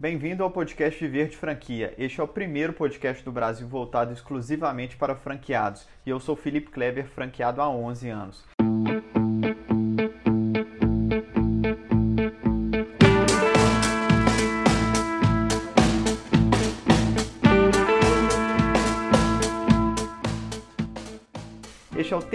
Bem-vindo ao podcast Viver de Franquia. Este é o primeiro podcast do Brasil voltado exclusivamente para franqueados. E eu sou Felipe Kleber, franqueado há 11 anos.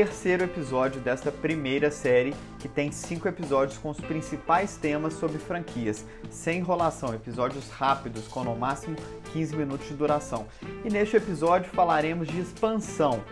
Terceiro episódio desta primeira série, que tem cinco episódios com os principais temas sobre franquias, sem enrolação, episódios rápidos, com no máximo 15 minutos de duração. E neste episódio falaremos de expansão.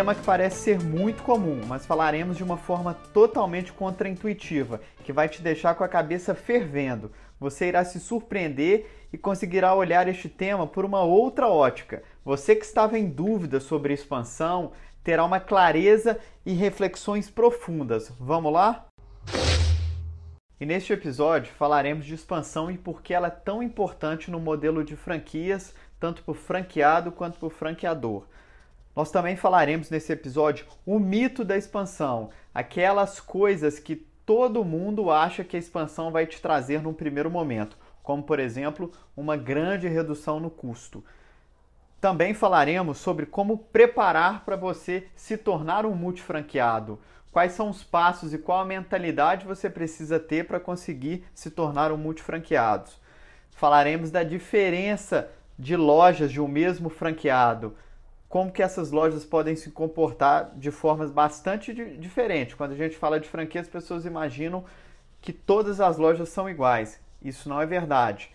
Tema que parece ser muito comum, mas falaremos de uma forma totalmente contraintuitiva, que vai te deixar com a cabeça fervendo. Você irá se surpreender e conseguirá olhar este tema por uma outra ótica. Você que estava em dúvida sobre expansão terá uma clareza e reflexões profundas. Vamos lá? E neste episódio falaremos de expansão e por que ela é tão importante no modelo de franquias, tanto para o franqueado quanto para o franqueador. Nós também falaremos nesse episódio o mito da expansão, aquelas coisas que todo mundo acha que a expansão vai te trazer num primeiro momento, como por exemplo, uma grande redução no custo. Também falaremos sobre como preparar para você se tornar um multifranqueado. Quais são os passos e qual a mentalidade você precisa ter para conseguir se tornar um multifranqueado. Falaremos da diferença de lojas de um mesmo franqueado como que essas lojas podem se comportar de formas bastante diferentes. Quando a gente fala de franquia, as pessoas imaginam que todas as lojas são iguais. Isso não é verdade.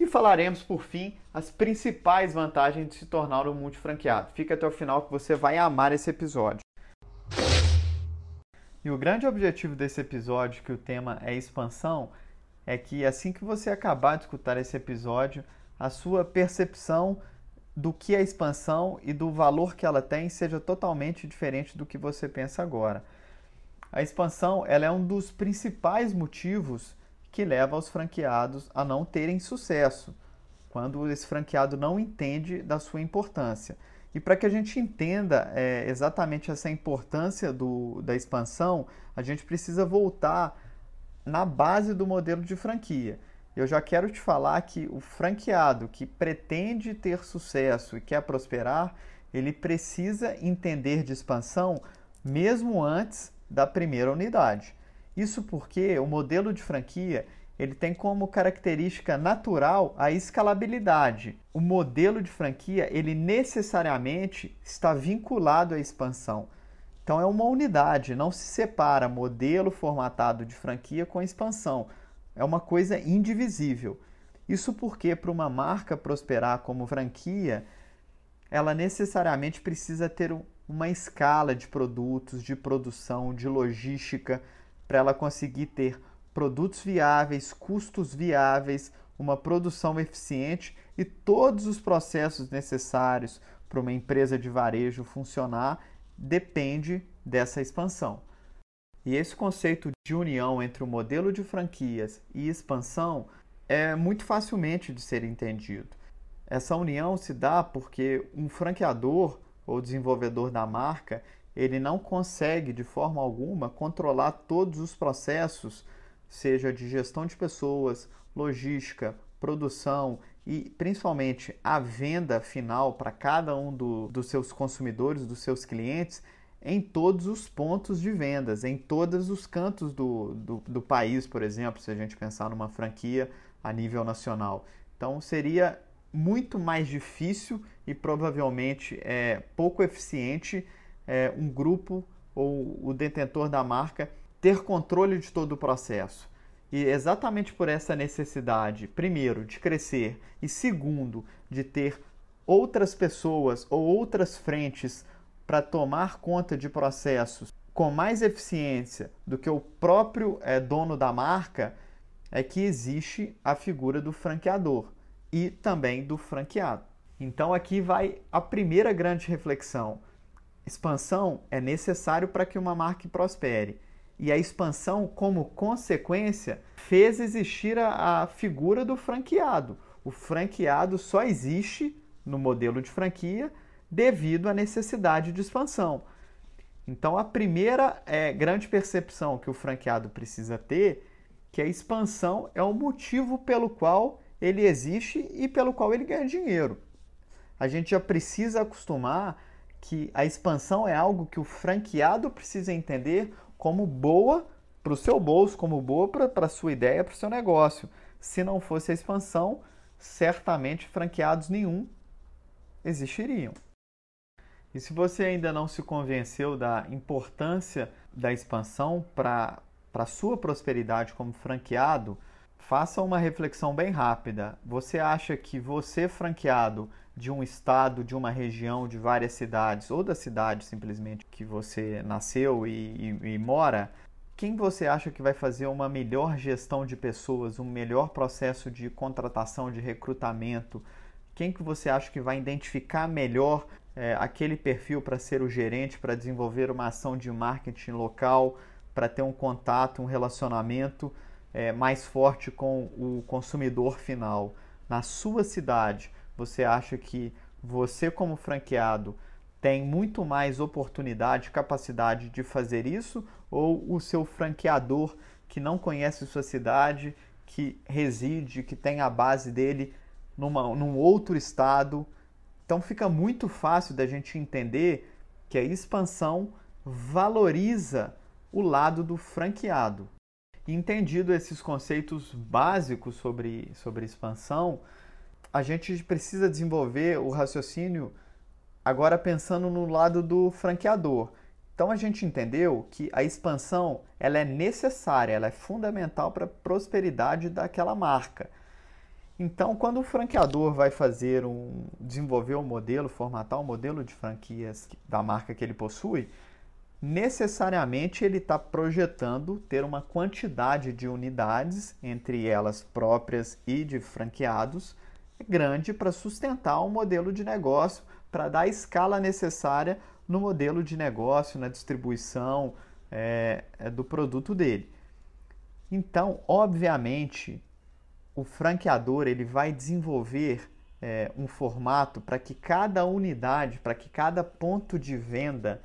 E falaremos, por fim, as principais vantagens de se tornar um multifranqueado. Fica até o final que você vai amar esse episódio. E o grande objetivo desse episódio, que o tema é expansão, é que assim que você acabar de escutar esse episódio, a sua percepção do que a expansão e do valor que ela tem seja totalmente diferente do que você pensa agora. A expansão ela é um dos principais motivos que leva os franqueados a não terem sucesso, quando esse franqueado não entende da sua importância. E para que a gente entenda é, exatamente essa importância do, da expansão, a gente precisa voltar na base do modelo de franquia eu já quero te falar que o franqueado que pretende ter sucesso e quer prosperar, ele precisa entender de expansão mesmo antes da primeira unidade. Isso porque o modelo de franquia ele tem como característica natural a escalabilidade. O modelo de franquia ele necessariamente está vinculado à expansão. Então é uma unidade, não se separa modelo formatado de franquia com expansão é uma coisa indivisível. Isso porque, para uma marca prosperar como franquia, ela necessariamente precisa ter uma escala de produtos, de produção, de logística, para ela conseguir ter produtos viáveis, custos viáveis, uma produção eficiente e todos os processos necessários para uma empresa de varejo funcionar depende dessa expansão. E esse conceito de união entre o modelo de franquias e expansão é muito facilmente de ser entendido. Essa união se dá porque um franqueador ou desenvolvedor da marca, ele não consegue de forma alguma controlar todos os processos, seja de gestão de pessoas, logística, produção e principalmente a venda final para cada um do, dos seus consumidores, dos seus clientes, em todos os pontos de vendas, em todos os cantos do, do, do, país, por exemplo, se a gente pensar numa franquia a nível nacional. Então seria muito mais difícil e provavelmente é, pouco eficiente é, um grupo ou o detentor da marca ter controle de todo o processo. E exatamente por essa necessidade, primeiro, de crescer e segundo, de ter outras pessoas ou outras frentes para tomar conta de processos com mais eficiência do que o próprio é, dono da marca, é que existe a figura do franqueador e também do franqueado. Então aqui vai a primeira grande reflexão. Expansão é necessário para que uma marca prospere. E a expansão, como consequência, fez existir a, a figura do franqueado. O franqueado só existe no modelo de franquia devido à necessidade de expansão. Então, a primeira é, grande percepção que o franqueado precisa ter que a expansão é o motivo pelo qual ele existe e pelo qual ele ganha dinheiro. A gente já precisa acostumar que a expansão é algo que o franqueado precisa entender como boa para o seu bolso, como boa para a sua ideia, para o seu negócio. Se não fosse a expansão, certamente franqueados nenhum existiriam. E se você ainda não se convenceu da importância da expansão para a sua prosperidade como franqueado, faça uma reflexão bem rápida. Você acha que você, franqueado de um estado, de uma região, de várias cidades, ou da cidade simplesmente que você nasceu e, e, e mora, quem você acha que vai fazer uma melhor gestão de pessoas, um melhor processo de contratação, de recrutamento? Quem que você acha que vai identificar melhor é, aquele perfil para ser o gerente, para desenvolver uma ação de marketing local, para ter um contato, um relacionamento é, mais forte com o consumidor final na sua cidade? Você acha que você, como franqueado, tem muito mais oportunidade, capacidade de fazer isso? Ou o seu franqueador que não conhece sua cidade, que reside, que tem a base dele numa, num outro estado, então fica muito fácil da gente entender que a expansão valoriza o lado do franqueado. Entendido esses conceitos básicos sobre, sobre expansão, a gente precisa desenvolver o raciocínio agora pensando no lado do franqueador. Então a gente entendeu que a expansão ela é necessária, ela é fundamental para a prosperidade daquela marca. Então, quando o franqueador vai fazer um desenvolver um modelo, formatar um modelo de franquias da marca que ele possui, necessariamente ele está projetando ter uma quantidade de unidades, entre elas próprias e de franqueados, grande para sustentar um modelo de negócio, para dar a escala necessária no modelo de negócio, na distribuição é, do produto dele. Então, obviamente, o franqueador ele vai desenvolver é, um formato para que cada unidade, para que cada ponto de venda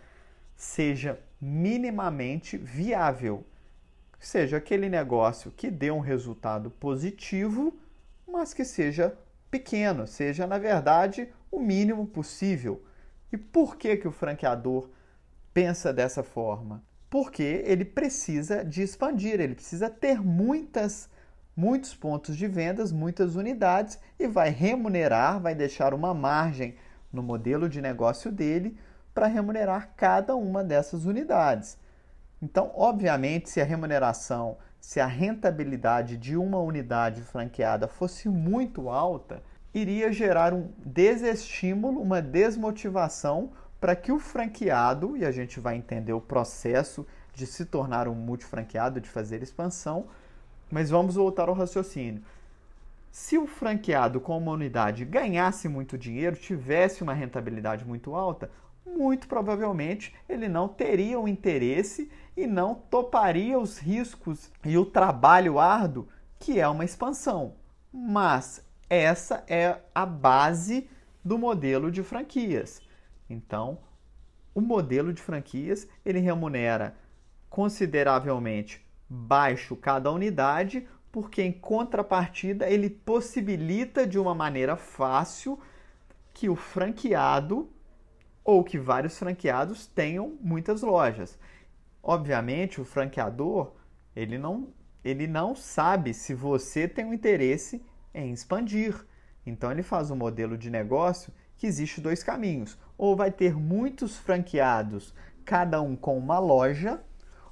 seja minimamente viável. Seja aquele negócio que dê um resultado positivo, mas que seja pequeno, seja na verdade o mínimo possível. E por que, que o franqueador pensa dessa forma? Porque ele precisa de expandir, ele precisa ter muitas muitos pontos de vendas, muitas unidades e vai remunerar, vai deixar uma margem no modelo de negócio dele para remunerar cada uma dessas unidades. Então, obviamente, se a remuneração, se a rentabilidade de uma unidade franqueada fosse muito alta, iria gerar um desestímulo, uma desmotivação para que o franqueado, e a gente vai entender o processo de se tornar um multifranqueado, de fazer expansão, mas vamos voltar ao raciocínio. Se o franqueado com uma unidade ganhasse muito dinheiro, tivesse uma rentabilidade muito alta, muito provavelmente ele não teria o interesse e não toparia os riscos e o trabalho árduo que é uma expansão. Mas essa é a base do modelo de franquias. Então, o modelo de franquias ele remunera consideravelmente baixo cada unidade, porque em contrapartida ele possibilita de uma maneira fácil que o franqueado ou que vários franqueados tenham muitas lojas. Obviamente, o franqueador, ele não ele não sabe se você tem um interesse em expandir. Então ele faz um modelo de negócio que existe dois caminhos. Ou vai ter muitos franqueados, cada um com uma loja,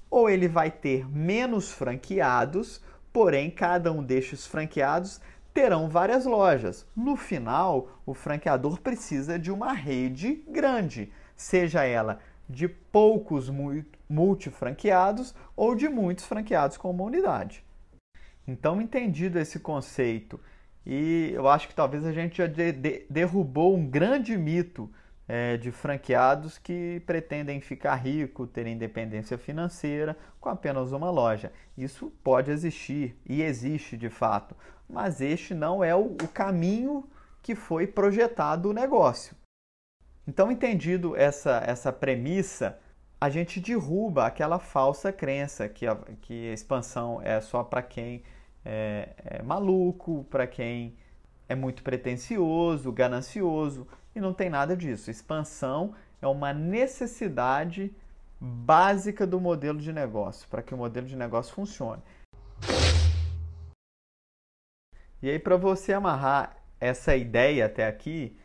ou ele vai ter menos franqueados, porém cada um destes franqueados terão várias lojas. No final, o franqueador precisa de uma rede grande, seja ela de poucos multifranqueados ou de muitos franqueados com uma unidade. Então, entendido esse conceito, e eu acho que talvez a gente já de de derrubou um grande mito é, de franqueados que pretendem ficar rico, ter independência financeira com apenas uma loja. Isso pode existir e existe de fato, mas este não é o, o caminho que foi projetado o negócio. Então, entendido essa, essa premissa, a gente derruba aquela falsa crença que a, que a expansão é só para quem é, é maluco, para quem é muito pretensioso, ganancioso, e não tem nada disso. Expansão é uma necessidade básica do modelo de negócio, para que o modelo de negócio funcione. E aí, para você amarrar essa ideia até aqui,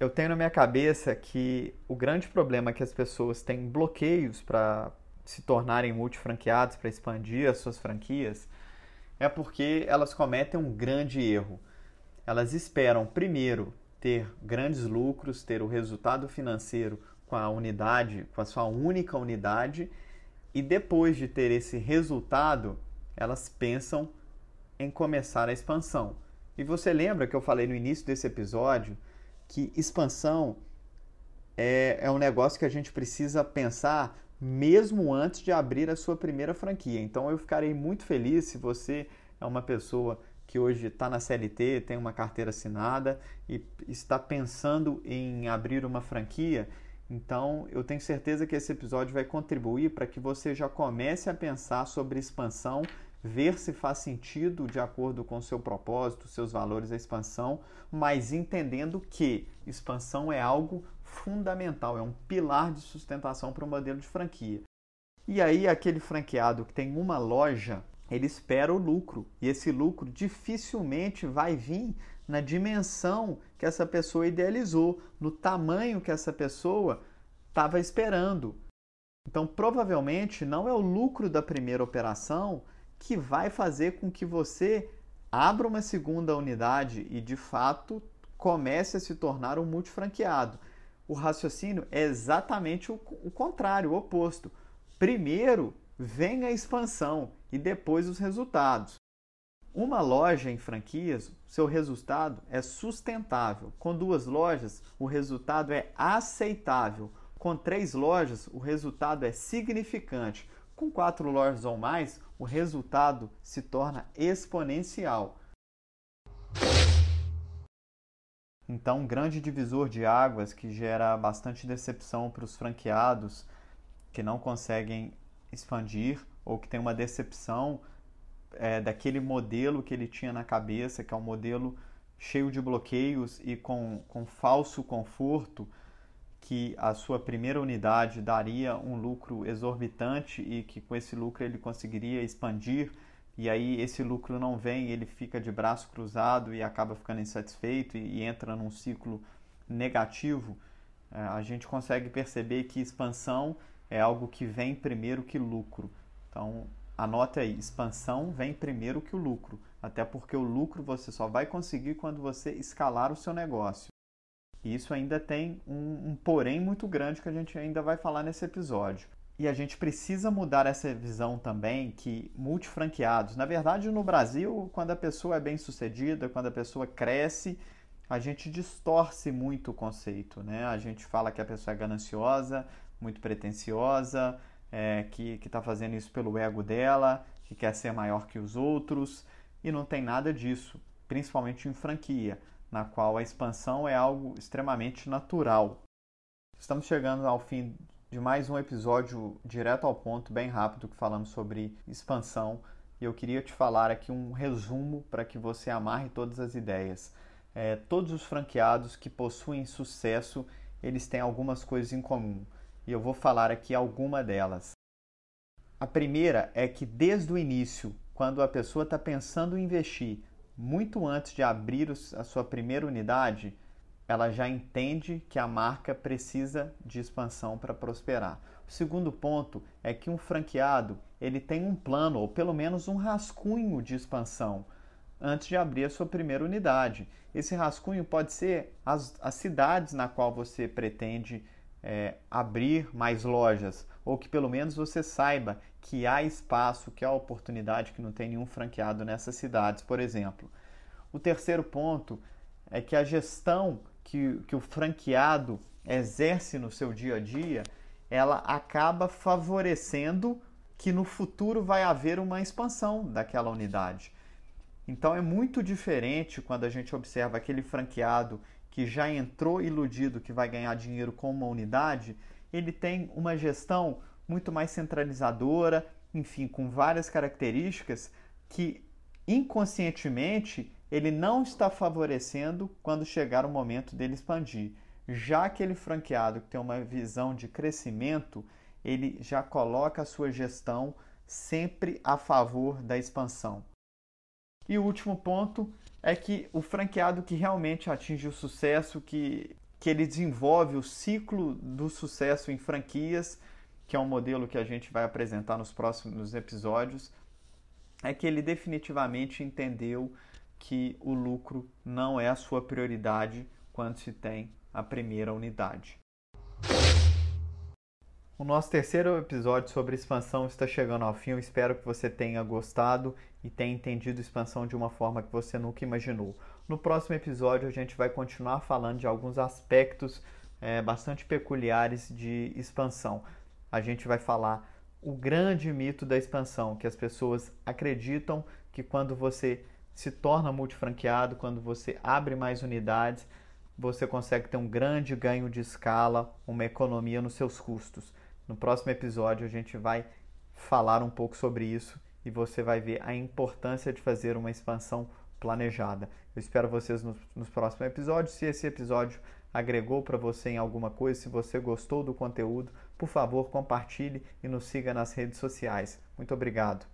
eu tenho na minha cabeça que o grande problema é que as pessoas têm bloqueios para se tornarem multifranqueados, para expandir as suas franquias, é porque elas cometem um grande erro. Elas esperam primeiro ter grandes lucros, ter o resultado financeiro com a unidade, com a sua única unidade, e depois de ter esse resultado, elas pensam em começar a expansão. E você lembra que eu falei no início desse episódio que expansão é, é um negócio que a gente precisa pensar mesmo antes de abrir a sua primeira franquia. Então eu ficarei muito feliz se você é uma pessoa que hoje está na CLT, tem uma carteira assinada e está pensando em abrir uma franquia então, eu tenho certeza que esse episódio vai contribuir para que você já comece a pensar sobre expansão, ver se faz sentido de acordo com seu propósito, seus valores, a expansão, mas entendendo que expansão é algo fundamental, é um pilar de sustentação para o modelo de franquia. E aí, aquele franqueado que tem uma loja, ele espera o lucro, e esse lucro dificilmente vai vir na dimensão que essa pessoa idealizou, no tamanho que essa pessoa estava esperando. Então, provavelmente, não é o lucro da primeira operação que vai fazer com que você abra uma segunda unidade e, de fato, comece a se tornar um multifranqueado. O raciocínio é exatamente o, o contrário, o oposto. Primeiro vem a expansão e depois os resultados. Uma loja em franquias, seu resultado é sustentável. Com duas lojas, o resultado é aceitável. Com três lojas, o resultado é significante. Com quatro lojas ou mais, o resultado se torna exponencial. Então, um grande divisor de águas que gera bastante decepção para os franqueados que não conseguem expandir ou que tem uma decepção é, daquele modelo que ele tinha na cabeça, que é um modelo cheio de bloqueios e com, com falso conforto, que a sua primeira unidade daria um lucro exorbitante e que com esse lucro ele conseguiria expandir, e aí esse lucro não vem, ele fica de braço cruzado e acaba ficando insatisfeito e, e entra num ciclo negativo. É, a gente consegue perceber que expansão é algo que vem primeiro que lucro. Então, Anote aí, expansão vem primeiro que o lucro, até porque o lucro você só vai conseguir quando você escalar o seu negócio. E isso ainda tem um, um porém muito grande que a gente ainda vai falar nesse episódio. E a gente precisa mudar essa visão também que multifranqueados, na verdade no Brasil, quando a pessoa é bem sucedida, quando a pessoa cresce, a gente distorce muito o conceito, né? A gente fala que a pessoa é gananciosa, muito pretensiosa, é, que está fazendo isso pelo ego dela, que quer ser maior que os outros, e não tem nada disso, principalmente em franquia, na qual a expansão é algo extremamente natural. Estamos chegando ao fim de mais um episódio direto ao ponto, bem rápido, que falamos sobre expansão. E eu queria te falar aqui um resumo para que você amarre todas as ideias. É, todos os franqueados que possuem sucesso, eles têm algumas coisas em comum e eu vou falar aqui alguma delas. A primeira é que desde o início, quando a pessoa está pensando em investir, muito antes de abrir a sua primeira unidade, ela já entende que a marca precisa de expansão para prosperar. O segundo ponto é que um franqueado ele tem um plano ou pelo menos um rascunho de expansão antes de abrir a sua primeira unidade. Esse rascunho pode ser as, as cidades na qual você pretende é, abrir mais lojas, ou que pelo menos você saiba que há espaço, que há oportunidade, que não tem nenhum franqueado nessas cidades, por exemplo. O terceiro ponto é que a gestão que, que o franqueado exerce no seu dia a dia, ela acaba favorecendo que no futuro vai haver uma expansão daquela unidade. Então é muito diferente quando a gente observa aquele franqueado que já entrou iludido que vai ganhar dinheiro com uma unidade, ele tem uma gestão muito mais centralizadora, enfim, com várias características que inconscientemente ele não está favorecendo quando chegar o momento dele expandir. Já aquele franqueado que tem uma visão de crescimento, ele já coloca a sua gestão sempre a favor da expansão. E o último ponto é que o franqueado que realmente atinge o sucesso, que, que ele desenvolve o ciclo do sucesso em franquias, que é um modelo que a gente vai apresentar nos próximos episódios, é que ele definitivamente entendeu que o lucro não é a sua prioridade quando se tem a primeira unidade. O nosso terceiro episódio sobre expansão está chegando ao fim. Eu espero que você tenha gostado e tenha entendido expansão de uma forma que você nunca imaginou. No próximo episódio, a gente vai continuar falando de alguns aspectos é, bastante peculiares de expansão. A gente vai falar o grande mito da expansão, que as pessoas acreditam que quando você se torna multifranqueado, quando você abre mais unidades, você consegue ter um grande ganho de escala, uma economia nos seus custos. No próximo episódio a gente vai falar um pouco sobre isso e você vai ver a importância de fazer uma expansão planejada. Eu espero vocês nos, nos próximos episódios. Se esse episódio agregou para você em alguma coisa, se você gostou do conteúdo, por favor, compartilhe e nos siga nas redes sociais. Muito obrigado.